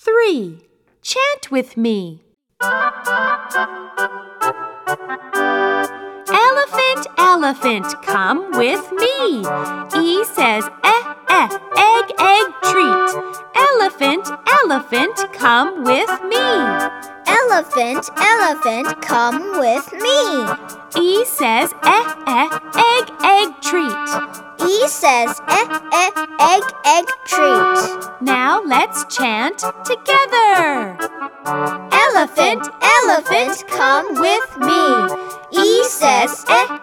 3. Chant with me. Elephant, elephant, come with me. E says eh, eh, egg, egg, treat. Elephant, elephant, come with me. Elephant, elephant, come with me. E says eh, eh, egg, egg, treat. E says eh, eh, egg, egg, treat. Now let's chant together. Elephant, elephant, come with me. E says eh,